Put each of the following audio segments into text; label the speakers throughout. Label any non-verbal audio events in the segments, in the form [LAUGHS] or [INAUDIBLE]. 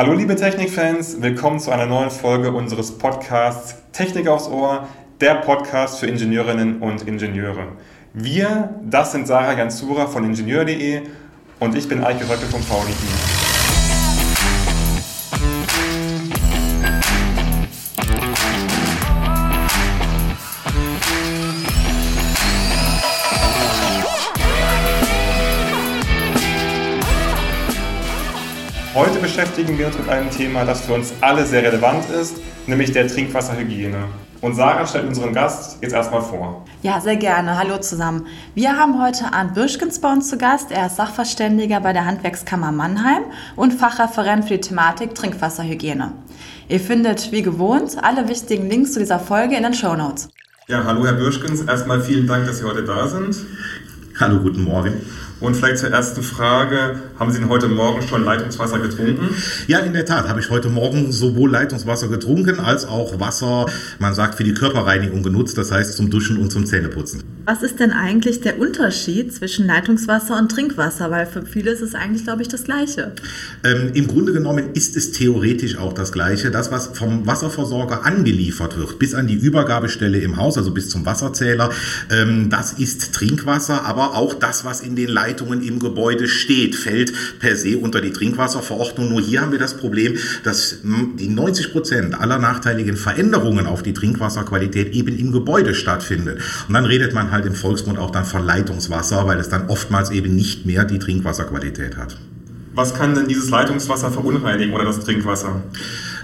Speaker 1: Hallo liebe Technikfans, willkommen zu einer neuen Folge unseres Podcasts Technik aufs Ohr, der Podcast für Ingenieurinnen und Ingenieure. Wir, das sind Sarah Gansura von Ingenieur.de und ich bin Eike Röcke vom VDI. Beschäftigen wir uns mit einem Thema, das für uns alle sehr relevant ist, nämlich der Trinkwasserhygiene. Und Sarah stellt unseren Gast jetzt erstmal vor.
Speaker 2: Ja, sehr gerne. Hallo zusammen. Wir haben heute Arndt Birschkens bei uns zu Gast. Er ist Sachverständiger bei der Handwerkskammer Mannheim und Fachreferent für die Thematik Trinkwasserhygiene. Ihr findet, wie gewohnt, alle wichtigen Links zu dieser Folge in den Show Notes.
Speaker 1: Ja, hallo Herr Birschkens. Erstmal vielen Dank, dass Sie heute da sind.
Speaker 3: Hallo, guten Morgen.
Speaker 1: Und vielleicht zur ersten Frage, haben Sie denn heute Morgen schon Leitungswasser getrunken?
Speaker 3: Ja, in der Tat habe ich heute Morgen sowohl Leitungswasser getrunken als auch Wasser, man sagt, für die Körperreinigung genutzt, das heißt zum Duschen und zum Zähneputzen.
Speaker 2: Was ist denn eigentlich der Unterschied zwischen Leitungswasser und Trinkwasser? Weil für viele ist es eigentlich, glaube ich, das Gleiche.
Speaker 3: Ähm, Im Grunde genommen ist es theoretisch auch das Gleiche. Das, was vom Wasserversorger angeliefert wird, bis an die Übergabestelle im Haus, also bis zum Wasserzähler, ähm, das ist Trinkwasser, aber auch das, was in den Leitungen Leitungen im Gebäude steht, fällt per se unter die Trinkwasserverordnung. Nur hier haben wir das Problem, dass die 90 Prozent aller nachteiligen Veränderungen auf die Trinkwasserqualität eben im Gebäude stattfinden. Und dann redet man halt im Volksmund auch dann von Leitungswasser, weil es dann oftmals eben nicht mehr die Trinkwasserqualität hat.
Speaker 1: Was kann denn dieses Leitungswasser verunreinigen oder das Trinkwasser?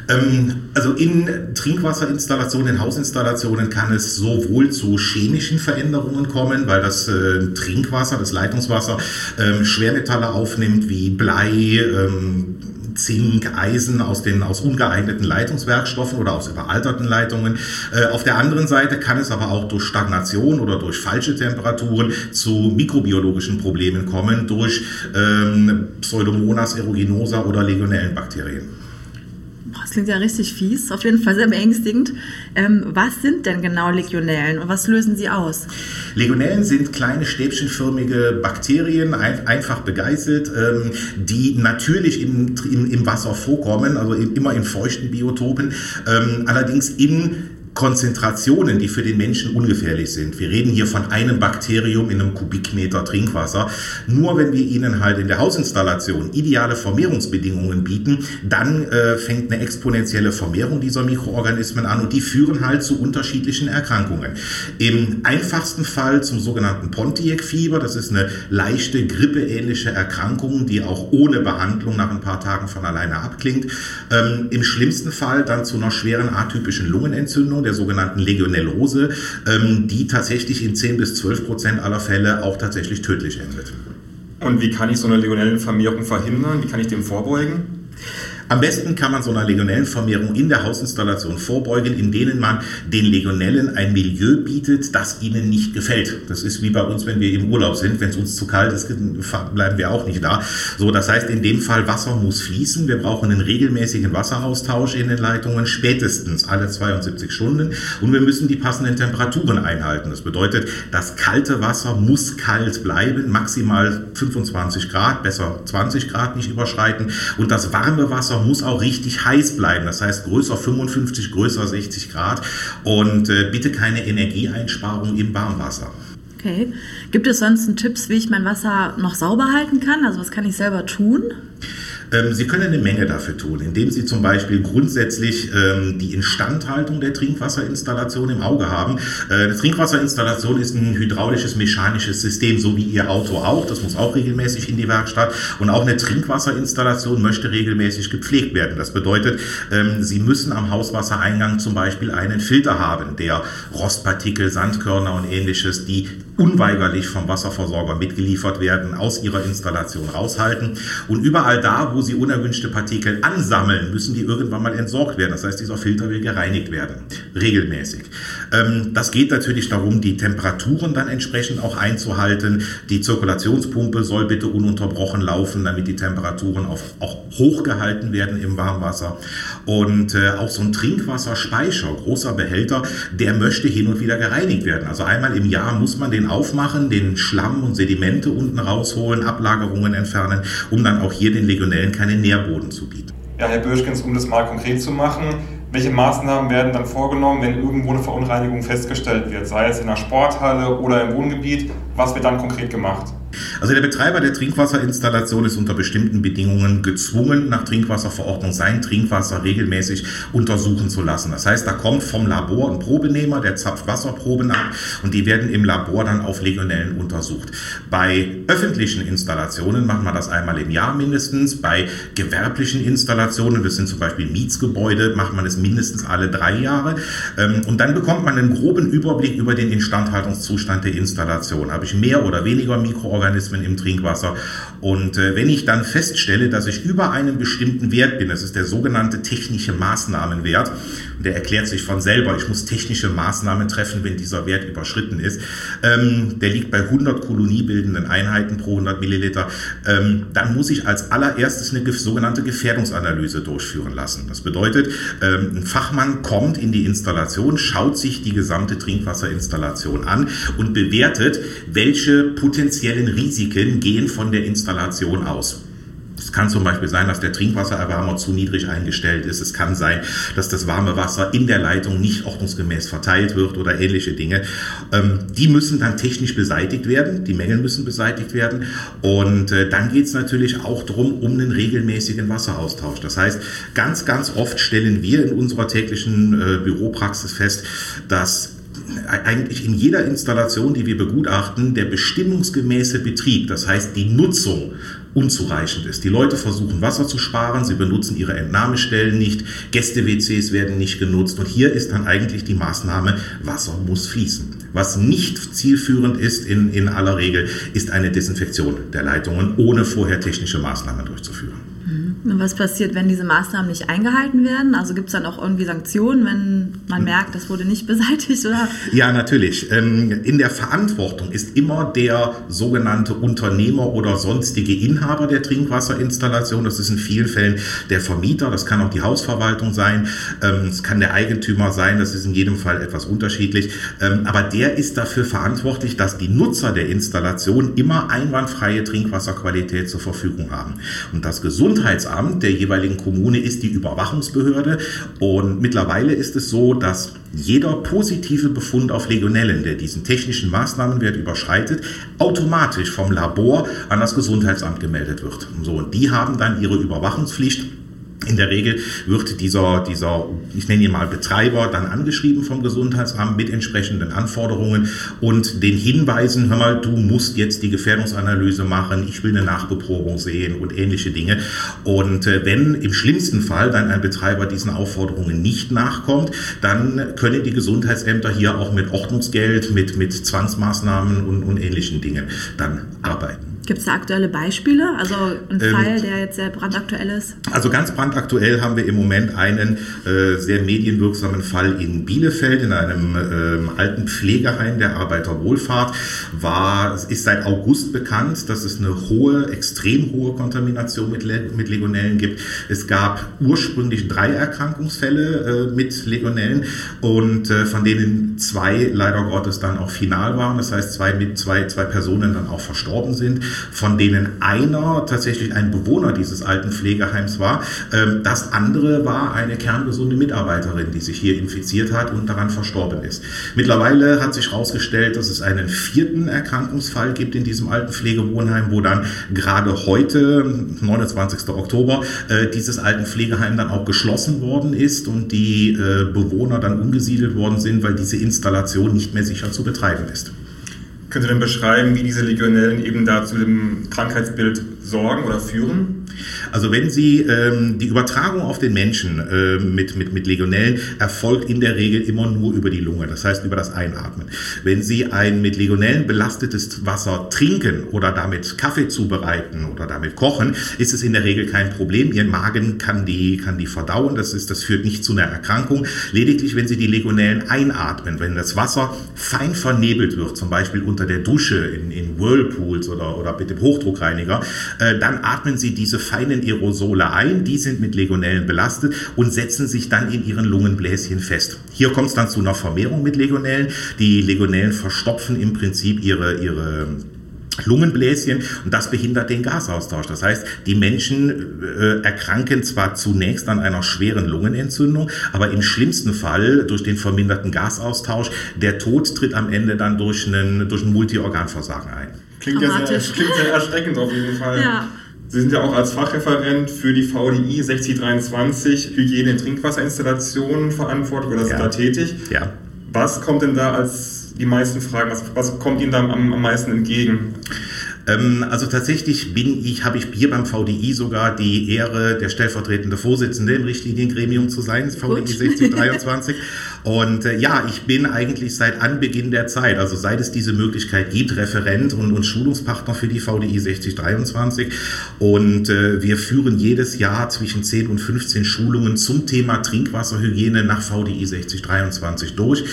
Speaker 3: Ähm, also in Trinkwasserinstallationen, in Hausinstallationen kann es sowohl zu chemischen Veränderungen kommen, weil das äh, Trinkwasser, das Leitungswasser ähm, Schwermetalle aufnimmt wie Blei, ähm, Zink, Eisen aus den aus ungeeigneten Leitungswerkstoffen oder aus überalterten Leitungen. Äh, auf der anderen Seite kann es aber auch durch Stagnation oder durch falsche Temperaturen zu mikrobiologischen Problemen kommen durch ähm, Pseudomonas aeruginosa oder
Speaker 2: Das klingt ja richtig fies, auf jeden Fall sehr beängstigend. Ähm, was sind denn genau Legionellen und was lösen sie aus?
Speaker 3: Legionellen sind kleine stäbchenförmige Bakterien, ein, einfach begeißelt, ähm, die natürlich im, im, im, Wasser vorkommen, also immer in feuchten Biotopen, ähm, allerdings in Konzentrationen, die für den Menschen ungefährlich sind. Wir reden hier von einem Bakterium in einem Kubikmeter Trinkwasser. Nur wenn wir ihnen halt in der Hausinstallation ideale Vermehrungsbedingungen bieten, dann äh, fängt eine exponentielle Vermehrung dieser Mikroorganismen an und die führen halt zu unterschiedlichen Erkrankungen. Im einfachsten Fall zum sogenannten Pontiac-Fieber. Das ist eine leichte grippeähnliche Erkrankung, die auch ohne Behandlung nach ein paar Tagen von alleine abklingt. Ähm, Im schlimmsten Fall dann zu einer schweren atypischen Lungenentzündung der sogenannten Legionellose, ähm, die tatsächlich in 10 bis 12 Prozent aller Fälle auch tatsächlich tödlich endet.
Speaker 1: Und wie kann ich so eine Legionellenvermehrung verhindern? Wie kann ich dem vorbeugen?
Speaker 3: Am besten kann man so einer Legionellenvermehrung in der Hausinstallation vorbeugen, in denen man den Legionellen ein Milieu bietet, das ihnen nicht gefällt. Das ist wie bei uns, wenn wir im Urlaub sind. Wenn es uns zu kalt ist, bleiben wir auch nicht da. So, das heißt, in dem Fall Wasser muss fließen. Wir brauchen einen regelmäßigen Wasseraustausch in den Leitungen, spätestens alle 72 Stunden. Und wir müssen die passenden Temperaturen einhalten. Das bedeutet, das kalte Wasser muss kalt bleiben, maximal 25 Grad, besser 20 Grad nicht überschreiten. Und das warme Wasser Wasser muss auch richtig heiß bleiben. Das heißt größer 55, größer 60 Grad. Und äh, bitte keine Energieeinsparung im Warmwasser.
Speaker 2: Okay. Gibt es sonst Tipps, wie ich mein Wasser noch sauber halten kann? Also was kann ich selber tun?
Speaker 3: Ähm, Sie können eine Menge dafür tun, indem Sie zum Beispiel grundsätzlich ähm, die Instandhaltung der Trinkwasserinstallation im Auge haben. Äh, eine Trinkwasserinstallation ist ein hydraulisches, mechanisches System, so wie Ihr Auto auch. Das muss auch regelmäßig in die Werkstatt. Und auch eine Trinkwasserinstallation möchte regelmäßig gepflegt werden. Das bedeutet, ähm, Sie müssen am Hauswassereingang zum Beispiel einen Filter haben, der Rostpartikel, Sandkörner und ähnliches, die unweigerlich vom Wasserversorger mitgeliefert werden, aus ihrer Installation raushalten. Und überall da, wo sie unerwünschte Partikel ansammeln, müssen die irgendwann mal entsorgt werden. Das heißt, dieser Filter will gereinigt werden, regelmäßig. Ähm, das geht natürlich darum, die Temperaturen dann entsprechend auch einzuhalten. Die Zirkulationspumpe soll bitte ununterbrochen laufen, damit die Temperaturen auch, auch hochgehalten werden im Warmwasser. Und äh, auch so ein Trinkwasserspeicher, großer Behälter, der möchte hin und wieder gereinigt werden. Also einmal im Jahr muss man den aufmachen, den Schlamm und Sedimente unten rausholen, Ablagerungen entfernen, um dann auch hier den Legionellen keinen Nährboden zu bieten.
Speaker 1: Ja, Herr Böschkens, um das mal konkret zu machen, welche Maßnahmen werden dann vorgenommen, wenn irgendwo eine Verunreinigung festgestellt wird, sei es in einer Sporthalle oder im Wohngebiet? Was wird dann konkret gemacht?
Speaker 3: Also der Betreiber der Trinkwasserinstallation ist unter bestimmten Bedingungen gezwungen, nach Trinkwasserverordnung sein Trinkwasser regelmäßig untersuchen zu lassen. Das heißt, da kommt vom Labor ein Probenehmer, der zapft Wasserproben ab und die werden im Labor dann auf Legionellen untersucht. Bei öffentlichen Installationen macht man das einmal im Jahr mindestens. Bei gewerblichen Installationen, das sind zum Beispiel Mietsgebäude, macht man es mindestens alle drei Jahre. Ähm, und dann bekommt man einen groben Überblick über den Instandhaltungszustand der Installation. Habe ich mehr oder weniger Mikroorganismen Mikroorganismen im Trinkwasser. Und äh, wenn ich dann feststelle, dass ich über einem bestimmten Wert bin, das ist der sogenannte technische Maßnahmenwert, und der erklärt sich von selber, ich muss technische Maßnahmen treffen, wenn dieser Wert überschritten ist, ähm, der liegt bei 100 koloniebildenden Einheiten pro 100 Milliliter, ähm, dann muss ich als allererstes eine sogenannte Gefährdungsanalyse durchführen lassen. Das bedeutet, ähm, ein Fachmann kommt in die Installation, schaut sich die gesamte Trinkwasserinstallation an und bewertet, welche potenziellen Risiken gehen von der Installation aus. Es kann zum Beispiel sein, dass der Trinkwassererwärmer zu niedrig eingestellt ist. Es kann sein, dass das warme Wasser in der Leitung nicht ordnungsgemäß verteilt wird oder ähnliche Dinge. Ähm, die müssen dann technisch beseitigt werden. Die Mängel müssen beseitigt werden. Und äh, dann geht es natürlich auch darum, um einen regelmäßigen Wasseraustausch. Das heißt, ganz, ganz oft stellen wir in unserer täglichen äh, Büropraxis fest, dass eigentlich in jeder Installation, die wir begutachten, der bestimmungsgemäße Betrieb, das heißt die Nutzung unzureichend ist. Die Leute versuchen Wasser zu sparen, sie benutzen ihre Entnahmestellen nicht, Gäste-WCs werden nicht genutzt und hier ist dann eigentlich die Maßnahme, Wasser muss fließen. Was nicht zielführend ist in, in aller Regel, ist eine Desinfektion der Leitungen, ohne vorher technische Maßnahmen durchzuführen.
Speaker 2: Und was passiert, wenn diese Maßnahmen nicht eingehalten werden? Also gibt es dann auch irgendwie Sanktionen, wenn man merkt, das wurde nicht [LAUGHS] beseitigt? Oder?
Speaker 3: Ja, natürlich. Ähm, in der Verantwortung ist immer der sogenannte Unternehmer oder sonstige Inhaber der Trinkwasserinstallation. Das ist in vielen Fällen der Vermieter, das kann auch die Hausverwaltung sein, ähm, es kann der Eigentümer sein, das ist in jedem Fall etwas unterschiedlich. Ähm, aber der ist dafür verantwortlich, dass die Nutzer der Installation immer einwandfreie Trinkwasserqualität zur Verfügung haben. Und das Gesundheitsamt Amt der jeweiligen Kommune ist die Überwachungsbehörde. Und mittlerweile ist es so, dass jeder positive Befund auf Legionellen, der diesen technischen Maßnahmenwert überschreitet, automatisch vom Labor an das Gesundheitsamt gemeldet wird. So, und die haben dann ihre Überwachungspflicht in der Regel wird dieser, dieser, ich nenne ihn mal Betreiber, dann angeschrieben vom Gesundheitsamt mit entsprechenden Anforderungen und den Hinweisen, hör mal, du musst jetzt die Gefährdungsanalyse machen, ich will eine Nachbeprobung sehen und ähnliche Dinge. Und äh, wenn im schlimmsten Fall dann ein Betreiber diesen Aufforderungen nicht nachkommt, dann können die Gesundheitsämter hier auch mit Ordnungsgeld, mit, mit Zwangsmaßnahmen und, und ähnlichen Dingen dann arbeiten.
Speaker 2: Gibt es da aktuelle Beispiele? Also ein ähm, Fall, der jetzt sehr brandaktuell ist?
Speaker 3: Also ganz brandaktuell haben wir im Moment einen äh, sehr medienwirksamen Fall in Bielefeld, in einem äh, alten Pflegeheim der Arbeiterwohlfahrt. War, ist seit August bekannt, dass es eine hohe, extrem hohe Kontamination mit, mit Legionellen gibt. Es gab ursprünglich drei Erkrankungsfälle äh, mit Legionellen und äh, von denen zwei leider Gottes dann auch final waren. Das heißt, zwei mit zwei, zwei Personen dann auch verstorben sind von denen einer tatsächlich ein Bewohner dieses alten Pflegeheims war. Ähm, das andere war eine kerngesunde Mitarbeiterin, die sich hier infiziert hat und daran verstorben ist. Mittlerweile hat sich herausgestellt, dass es einen vierten Erkrankungsfall gibt in diesem alten Pflegewohnheim, wo dann gerade heute, 29. Oktober, äh, dieses alten Pflegeheim dann auch geschlossen worden ist und die äh, Bewohner dann umgesiedelt worden sind, weil diese Installation nicht mehr sicher zu betreiben ist.
Speaker 1: Können Sie denn beschreiben, wie diese Legionellen eben da zu dem Krankheitsbild sorgen oder führen?
Speaker 3: Also wenn Sie ähm, die Übertragung auf den Menschen äh, mit, mit, mit Legionellen erfolgt in der Regel immer nur über die Lunge, das heißt über das Einatmen. Wenn Sie ein mit Legionellen belastetes Wasser trinken oder damit Kaffee zubereiten oder damit kochen, ist es in der Regel kein Problem. Ihr Magen kann die, kann die verdauen, das, ist, das führt nicht zu einer Erkrankung. Lediglich, wenn Sie die Legionellen einatmen, wenn das Wasser fein vernebelt wird, zum Beispiel unter der Dusche in, in Whirlpools oder, oder mit dem Hochdruckreiniger, äh, dann atmen Sie diese feinen Aerosole ein, die sind mit Legionellen belastet und setzen sich dann in ihren Lungenbläschen fest. Hier kommt es dann zu einer Vermehrung mit Legionellen. Die Legionellen verstopfen im Prinzip ihre, ihre Lungenbläschen und das behindert den Gasaustausch. Das heißt, die Menschen äh, erkranken zwar zunächst an einer schweren Lungenentzündung, aber im schlimmsten Fall durch den verminderten Gasaustausch, der Tod tritt am Ende dann durch einen, durch ein Multiorganversagen ein.
Speaker 1: Klingt ja sehr, klingt sehr erschreckend auf jeden Fall. Ja. Sie sind ja auch als Fachreferent für die VDI 6023 Hygiene in Trinkwasserinstallationen verantwortlich oder sind ja. da tätig. Ja. Was kommt denn da als die meisten Fragen, was, was kommt Ihnen da am, am meisten entgegen?
Speaker 3: Ähm, also tatsächlich bin ich, habe ich hier beim VDI sogar die Ehre, der stellvertretende Vorsitzende im Richtliniengremium zu sein, das VDI 6023. Und äh, ja, ich bin eigentlich seit Anbeginn der Zeit, also seit es diese Möglichkeit gibt, Referent und, und Schulungspartner für die VDI 6023. Und äh, wir führen jedes Jahr zwischen 10 und 15 Schulungen zum Thema Trinkwasserhygiene nach VDI 6023 durch.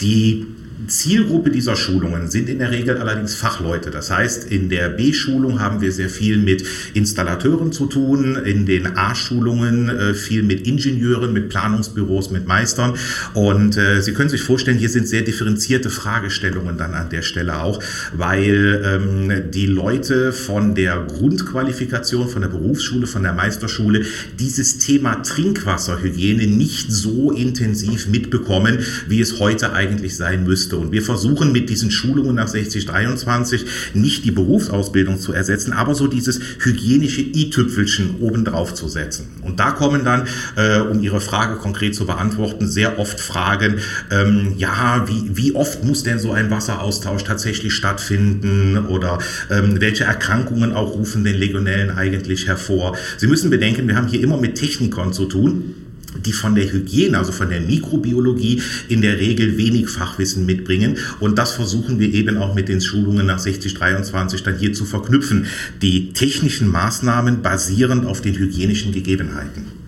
Speaker 3: Die Zielgruppe dieser Schulungen sind in der Regel allerdings Fachleute. Das heißt, in der B-Schulung haben wir sehr viel mit Installateuren zu tun, in den A-Schulungen äh, viel mit Ingenieuren, mit Planungsbüros, mit Meistern. Und äh, Sie können sich vorstellen, hier sind sehr differenzierte Fragestellungen dann an der Stelle auch, weil ähm, die Leute von der Grundqualifikation, von der Berufsschule, von der Meisterschule dieses Thema Trinkwasserhygiene nicht so intensiv mitbekommen, wie es heute eigentlich sein müsste müsste. Und wir versuchen mit diesen Schulungen nach 6023 nicht die Berufsausbildung zu ersetzen, aber so dieses hygienische i-Tüpfelchen obendrauf zu setzen. Und da kommen dann, äh, um Ihre Frage konkret zu beantworten, sehr oft Fragen, ähm, ja, wie, wie oft muss denn so ein Wasseraustausch tatsächlich stattfinden oder ähm, welche Erkrankungen auch rufen den Legionellen eigentlich hervor? Sie müssen bedenken, wir haben hier immer mit Technikern zu tun die von der Hygiene, also von der Mikrobiologie in der Regel wenig Fachwissen mitbringen. Und das versuchen wir eben auch mit den Schulungen nach 6023 dann hier zu verknüpfen. Die technischen Maßnahmen basierend auf den hygienischen Gegebenheiten.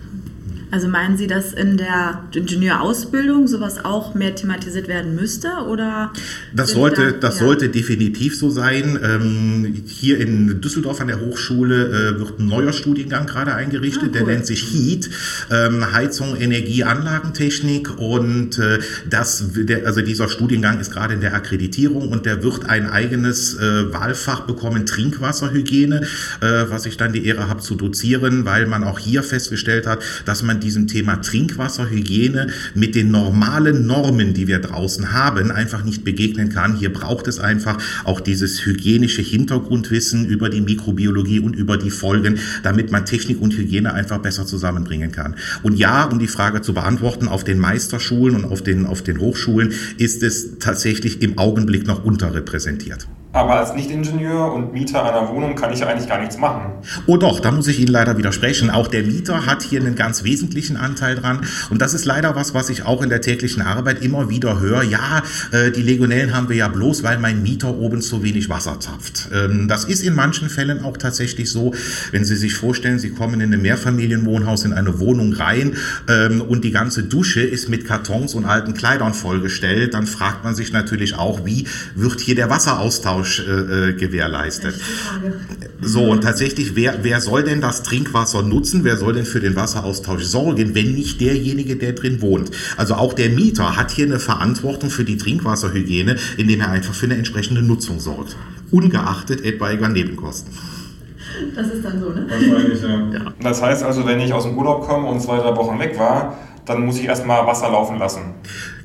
Speaker 2: Also meinen Sie, dass in der Ingenieurausbildung sowas auch mehr thematisiert werden müsste? Oder
Speaker 3: das sollte, da, das ja. sollte definitiv so sein. Ähm, hier in Düsseldorf an der Hochschule äh, wird ein neuer Studiengang gerade eingerichtet, ah, cool. der nennt sich HEAT, ähm, Heizung, Energie, Anlagentechnik. Und äh, das, der, also dieser Studiengang ist gerade in der Akkreditierung und der wird ein eigenes äh, Wahlfach bekommen, Trinkwasserhygiene, äh, was ich dann die Ehre habe zu dozieren, weil man auch hier festgestellt hat, dass man diesem Thema Trinkwasserhygiene mit den normalen Normen, die wir draußen haben, einfach nicht begegnen kann. Hier braucht es einfach auch dieses hygienische Hintergrundwissen über die Mikrobiologie und über die Folgen, damit man Technik und Hygiene einfach besser zusammenbringen kann. Und ja, um die Frage zu beantworten, auf den Meisterschulen und auf den, auf den Hochschulen ist es tatsächlich im Augenblick noch unterrepräsentiert.
Speaker 1: Aber als Nichtingenieur und Mieter einer Wohnung kann ich ja eigentlich gar nichts machen.
Speaker 3: Oh doch, da muss ich Ihnen leider widersprechen. Auch der Mieter hat hier einen ganz wesentlichen Anteil dran. Und das ist leider was, was ich auch in der täglichen Arbeit immer wieder höre. Ja, äh, die Legionellen haben wir ja bloß, weil mein Mieter oben zu wenig Wasser zapft. Ähm, das ist in manchen Fällen auch tatsächlich so. Wenn Sie sich vorstellen, Sie kommen in ein Mehrfamilienwohnhaus in eine Wohnung rein ähm, und die ganze Dusche ist mit Kartons und alten Kleidern vollgestellt, dann fragt man sich natürlich auch, wie wird hier der Wasseraustausch Austausch äh, äh, gewährleistet. So, und tatsächlich, wer, wer soll denn das Trinkwasser nutzen? Wer soll denn für den Wasseraustausch sorgen, wenn nicht derjenige, der drin wohnt? Also auch der Mieter hat hier eine Verantwortung für die Trinkwasserhygiene, indem er einfach für eine entsprechende Nutzung sorgt. Ungeachtet etwaiger Nebenkosten.
Speaker 2: Das ist dann so, ne? Wahrscheinlich,
Speaker 1: ja. ja. Das heißt also, wenn ich aus dem Urlaub komme und zwei, drei Wochen weg war, dann muss ich erstmal Wasser laufen lassen.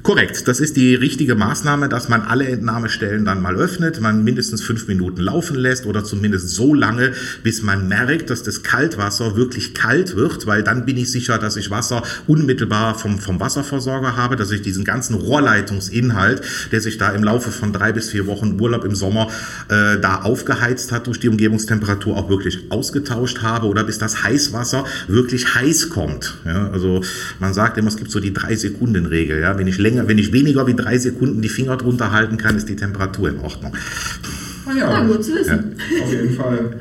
Speaker 3: Korrekt, das ist die richtige Maßnahme, dass man alle Entnahmestellen dann mal öffnet, man mindestens fünf Minuten laufen lässt oder zumindest so lange, bis man merkt, dass das Kaltwasser wirklich kalt wird, weil dann bin ich sicher, dass ich Wasser unmittelbar vom, vom Wasserversorger habe, dass ich diesen ganzen Rohrleitungsinhalt, der sich da im Laufe von drei bis vier Wochen Urlaub im Sommer äh, da aufgeheizt hat durch die Umgebungstemperatur, auch wirklich ausgetauscht habe oder bis das Heißwasser wirklich heiß kommt. Ja, also man sagt immer, es gibt so die drei Sekunden Regel. Ja, wenn ich länger, wenn ich weniger wie drei Sekunden die Finger drunter halten kann, ist die Temperatur in Ordnung.
Speaker 2: Ah ja. ja, gut zu wissen.
Speaker 1: Ja. Auf jeden Fall.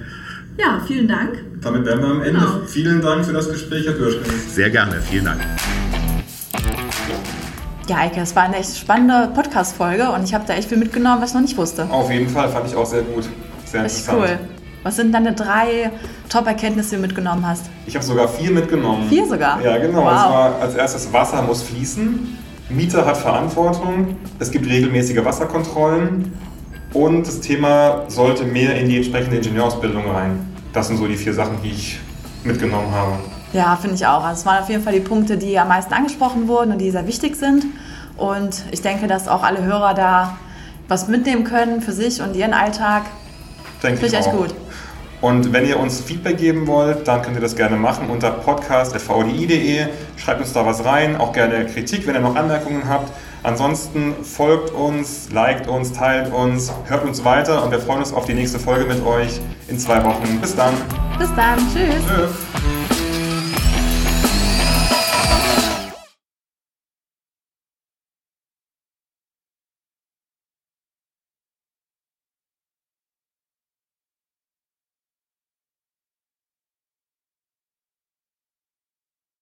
Speaker 2: Ja, vielen Dank.
Speaker 1: Damit wären wir am Ende. Genau. Vielen Dank für das Gespräch, Herr Bürschken.
Speaker 3: Sehr gerne, vielen Dank.
Speaker 2: Ja, Eike, es war eine echt spannende Podcast-Folge und ich habe da echt viel mitgenommen, was ich noch nicht wusste.
Speaker 1: Auf jeden Fall, fand ich auch sehr gut. Sehr
Speaker 2: Richtig cool. Was sind deine drei Top-Erkenntnisse, die du mitgenommen hast?
Speaker 1: Ich habe sogar vier mitgenommen.
Speaker 2: Vier sogar?
Speaker 1: Ja, genau. Wow. Und zwar als erstes, Wasser muss fließen. Mieter hat Verantwortung, es gibt regelmäßige Wasserkontrollen Und das Thema sollte mehr in die entsprechende Ingenieurausbildung rein. Das sind so die vier Sachen, die ich mitgenommen habe.
Speaker 2: Ja, finde ich auch. Also es waren auf jeden Fall die Punkte, die am meisten angesprochen wurden und die sehr wichtig sind. Und ich denke, dass auch alle Hörer da was mitnehmen können für sich und ihren Alltag.
Speaker 1: Denke
Speaker 2: Finde ich echt
Speaker 1: auch.
Speaker 2: gut.
Speaker 1: Und wenn ihr uns Feedback geben wollt, dann könnt ihr das gerne machen unter podcast.vdi.de. Schreibt uns da was rein, auch gerne Kritik, wenn ihr noch Anmerkungen habt. Ansonsten folgt uns, liked uns, teilt uns, hört uns weiter und wir freuen uns auf die nächste Folge mit euch in zwei Wochen. Bis dann.
Speaker 2: Bis dann. Tschüss.
Speaker 1: Tschüss.